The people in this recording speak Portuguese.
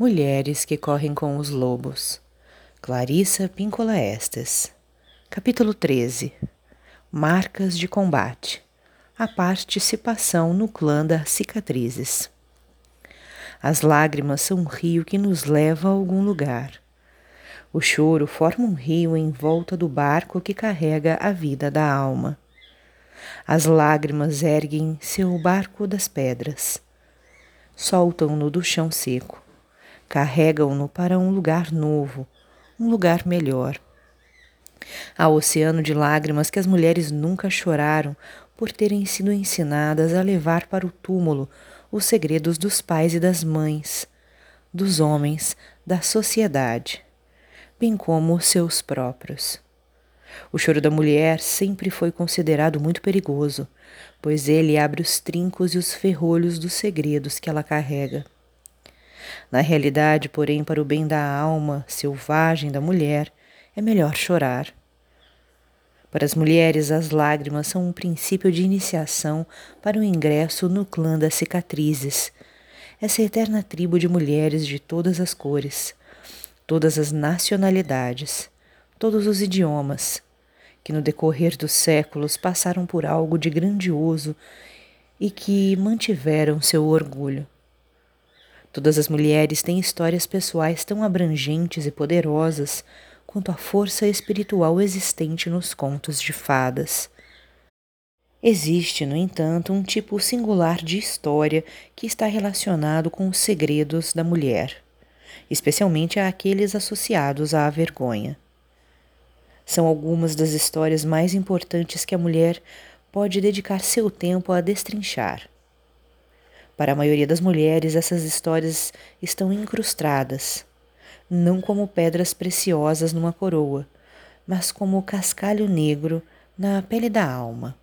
Mulheres que correm com os lobos. Clarissa Píncola Estes. Capítulo 13. Marcas de combate. A participação no clã das cicatrizes. As lágrimas são um rio que nos leva a algum lugar. O choro forma um rio em volta do barco que carrega a vida da alma. As lágrimas erguem seu barco das pedras. Soltam-no do chão seco carregam-no para um lugar novo, um lugar melhor. Há oceano de lágrimas que as mulheres nunca choraram por terem sido ensinadas a levar para o túmulo os segredos dos pais e das mães, dos homens, da sociedade, bem como os seus próprios. O choro da mulher sempre foi considerado muito perigoso, pois ele abre os trincos e os ferrolhos dos segredos que ela carrega. Na realidade, porém, para o bem da alma selvagem da mulher, é melhor chorar. Para as mulheres, as lágrimas são um princípio de iniciação para o ingresso no clã das cicatrizes, essa eterna tribo de mulheres de todas as cores, todas as nacionalidades, todos os idiomas, que no decorrer dos séculos passaram por algo de grandioso e que mantiveram seu orgulho. Todas as mulheres têm histórias pessoais tão abrangentes e poderosas quanto a força espiritual existente nos contos de fadas. Existe, no entanto, um tipo singular de história que está relacionado com os segredos da mulher, especialmente aqueles associados à vergonha. São algumas das histórias mais importantes que a mulher pode dedicar seu tempo a destrinchar. Para a maioria das mulheres, essas histórias estão incrustadas, não como pedras preciosas numa coroa, mas como cascalho negro na pele da alma.